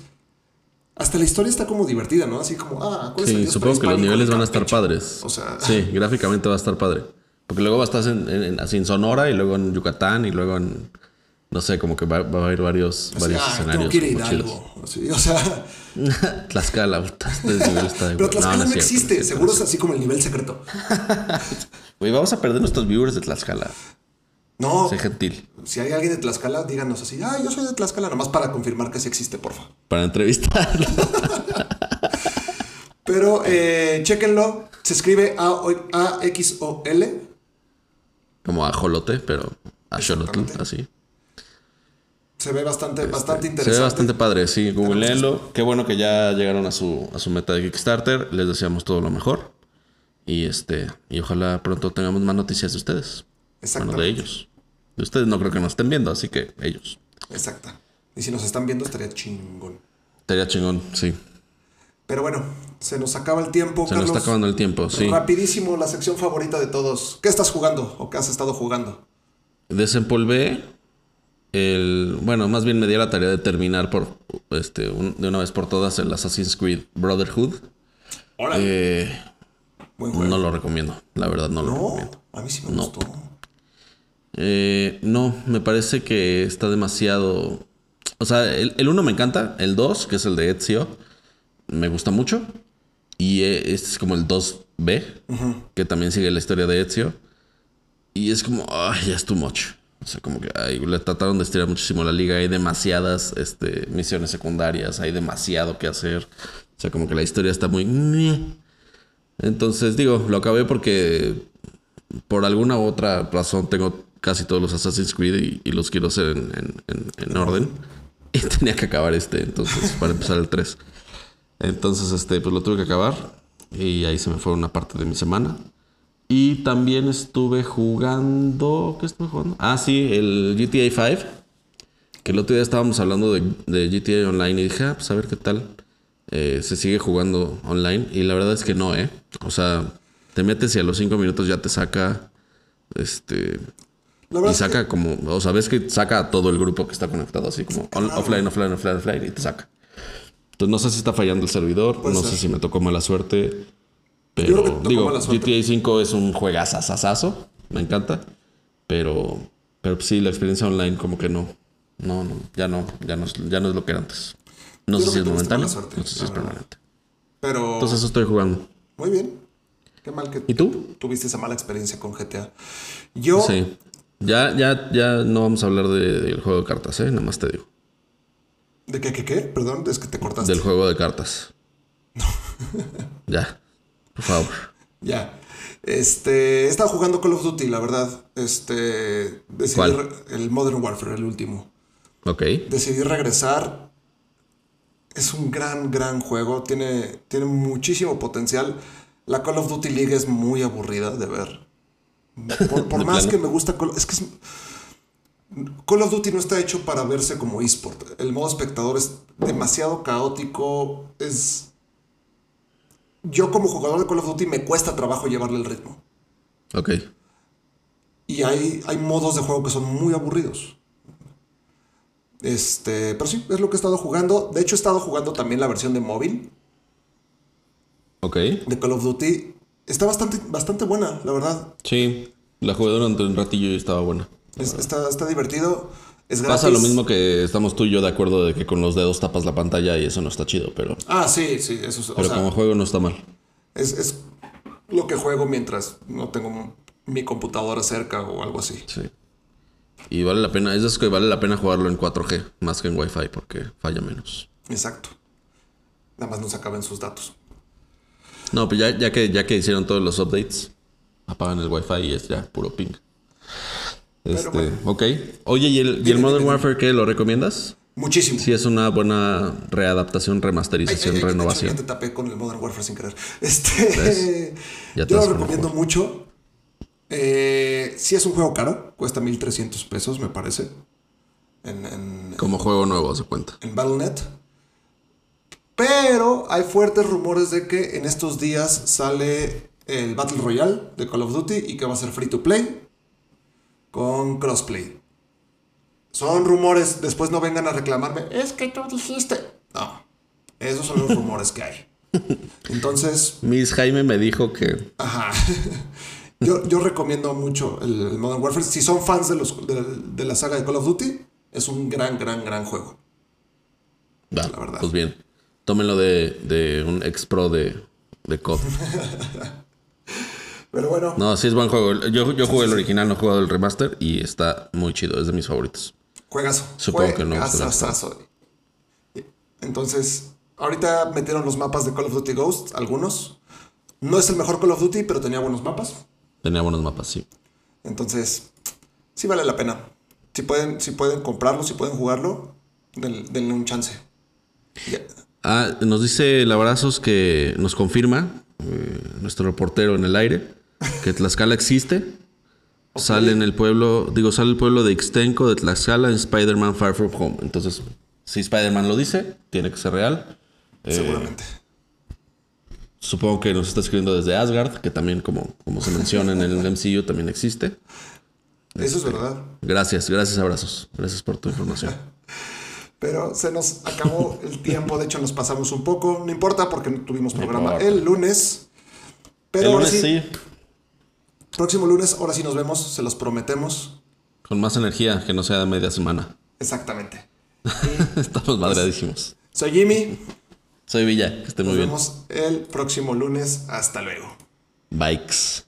hasta la historia está como divertida, ¿no? Así como, ah, ¿cuál es Sí, supongo que los niveles van a estar Campeche? padres. O sea, sí, gráficamente va a estar padre. Porque luego va a estar en, en- así en Sonora y luego en Yucatán y luego en. No sé, como que va, va a haber varios, varios ah, escenarios. tengo que ir a. Hidalgo. O sea, Tlaxcala, este nivel está de pero. Tlaxcala no, cierto, existe. cierto, Seguro es así como el nivel secreto. Güey, vamos a perder nuestros viewers de Tlaxcala. No, Sé gentil. si hay alguien de Tlaxcala, díganos así, ah, yo soy de Tlaxcala, nomás para confirmar que sí existe, porfa. Para entrevistarlo. Pero eh, chéquenlo, se escribe A-X-O-L. Como ajolote, pero Exactamente. así. Se ve bastante, bastante Se interesante. ve bastante padre, sí. Googleenlo. Qué bueno que ya llegaron a su, a su meta de Kickstarter. Les deseamos todo lo mejor. Y este, y ojalá pronto tengamos más noticias de ustedes. Bueno, Exactamente. de ellos. De ustedes no creo que nos estén viendo, así que ellos. Exacto. Y si nos están viendo, estaría chingón. Estaría chingón, sí. Pero bueno, se nos acaba el tiempo, Se nos Carlos. está acabando el tiempo, sí. Rapidísimo, la sección favorita de todos. ¿Qué estás jugando o qué has estado jugando? Desempolvé el. Bueno, más bien me di la tarea de terminar por este un- de una vez por todas el Assassin's Creed Brotherhood. Hola. Eh, Buen juego. no lo recomiendo, la verdad no lo recomiendo. No, a mí sí me gustó. Eh, no, me parece que está demasiado. O sea, el, el uno me encanta, el 2, que es el de Ezio, me gusta mucho. Y eh, este es como el 2B, que también sigue la historia de Ezio. Y es como, ay, ya es too much. O sea, como que ay, le trataron de estirar muchísimo la liga. Hay demasiadas este, misiones secundarias, hay demasiado que hacer. O sea, como que la historia está muy. Entonces, digo, lo acabé porque por alguna u otra razón tengo casi todos los Assassin's Creed y, y los quiero hacer en, en- en- en orden. Y tenía que acabar este, entonces, para empezar el 3. Entonces, este, pues lo tuve que acabar. Y ahí se me fue una parte de mi semana. Y también estuve jugando. ¿Qué estuve jugando? Ah, sí, el GTA 5. Que el otro día estábamos hablando de, de GTA Online y dije, ah, pues a ver qué tal. Eh, se sigue jugando online. Y la verdad es que no, ¿eh? O sea, te metes y a los 5 minutos ya te saca. Este. Y saca como. O sea, ves que saca a todo el grupo que está conectado, así como on- offline, offline, offline, offline, y te saca. Entonces no sé si está fallando el servidor, Puede no ser. sé si me tocó mala suerte. Pero digo. GTA 5 es un juegazazazazo, me encanta. Pero, pero sí, la experiencia online como que no. No, no, ya no, ya no, es- ya no es lo que era antes. No Yo sé si es momentáneo, suerte, no sé si es permanente. Pero Entonces eso estoy jugando. muy bien. Qué mal que ¿Y tú? tuviste esa mala experiencia con GTA. Yo, Sí. Ya, ya, ya no vamos a hablar de- del juego de cartas, ¿eh? Nada más te digo. ¿de qué, qué, qué? Perdón, es que te cortaste. Del juego de cartas. ya. Por favor. Ya. Este, he estado jugando Call of Duty, la verdad. Este, decidí el Modern Warfare, el último. Ok. Decidí regresar. Es un gran, gran juego. Tiene, tiene muchísimo potencial. La Call of Duty League es muy aburrida de ver. Por, más plano. que me gusta Call, es que es- Call of Duty no está hecho para verse como eSport. El modo espectador es demasiado caótico. Es. Yo, como jugador de Call of Duty, me cuesta trabajo llevarle el ritmo. Ok. Y hay, hay modos de juego que son muy aburridos. Este, pero sí, es lo que he estado jugando. De hecho, he estado jugando también la versión de móvil Ok. de Call of Duty. Está bastante, bastante buena, la verdad. Sí. La jugué durante un ratillo y estaba buena. Es- está, está divertido. Es gratis. Pasa lo mismo que estamos tú y yo de acuerdo de que con los dedos tapas la pantalla y eso no está chido, pero, Ah, sí, sí, eso es. o pero sea, como juego no está mal. es, es lo que juego mientras no tengo mi computadora cerca o algo así. Sí. Y vale la pena, es que vale la pena jugarlo en 4G más que en Wi-Fi porque falla menos. Exacto. Nada más no se acaben sus datos. No, pues ya, ya que ya que hicieron todos los updates, apagan el Wi-Fi y es ya puro ping. Este, bueno. ok. Oye, ¿y el, y el Modern Warfare qué? ¿Lo recomiendas? Muchísimo. Sí, es una buena readaptación, remasterización, ay, renovación. Ya te tapé con el Modern Warfare sin querer. Este, Ya te yo lo recomiendo mucho. Eh, sí es un juego caro, cuesta 1300 pesos, me parece. En, en, Como juego nuevo, se cuenta. en Battle.net. Pero hay fuertes rumores de que en estos días sale el Battle Royale de Call of Duty y que va a ser free to play con crossplay. Son rumores, después no vengan a reclamarme, es que tú dijiste. No, esos son los rumores que hay. Entonces, Miss Jaime me dijo que Ajá. Yo, yo recomiendo mucho el, Modern Warfare. Si son fans de, los, de, de la saga de Call of Duty, es un gran, gran, gran juego. Va, La verdad. Pues bien. Tómenlo de, de un ex pro de, de COD. Pero bueno, No, sí es buen juego. Yo, yo jugué el original, no he jugado el remaster y está muy chido. Es de mis favoritos. juegazo. Supongo que no. Entonces, ahorita metieron los mapas de Call of Duty Ghost, algunos. No es el mejor Call of Duty, pero tenía buenos mapas. Tenía buenos mapas, sí. Entonces, sí vale la pena. Si pueden, si pueden comprarlo, si pueden jugarlo, den- denle un chance. Ah, nos dice el abrazos que nos confirma eh, nuestro reportero en el aire que Tlaxcala existe. Sale en el pueblo, digo, sale el pueblo de Ixtenco de Tlaxcala en Spider-Man Far From Home. Entonces, si Spider-Man lo dice, tiene que ser real. Eh, Seguramente. Supongo que nos está escribiendo desde Asgard, que también, como, como se menciona en el MCU, también existe. Eso es verdad. Gracias, gracias, abrazos. Gracias por tu información. Pero se nos acabó el tiempo. De hecho, nos pasamos un poco. No importa porque no tuvimos programa el lunes. Pero El lunes sí, sí, próximo lunes, ahora sí nos vemos. Se los prometemos. con más energía, que no sea de media semana. Exactamente. Estamos madreadísimos. Soy Jimmy. Soy Villa, que esté muy Nos bien. vemos el próximo lunes. Hasta luego. Bikes.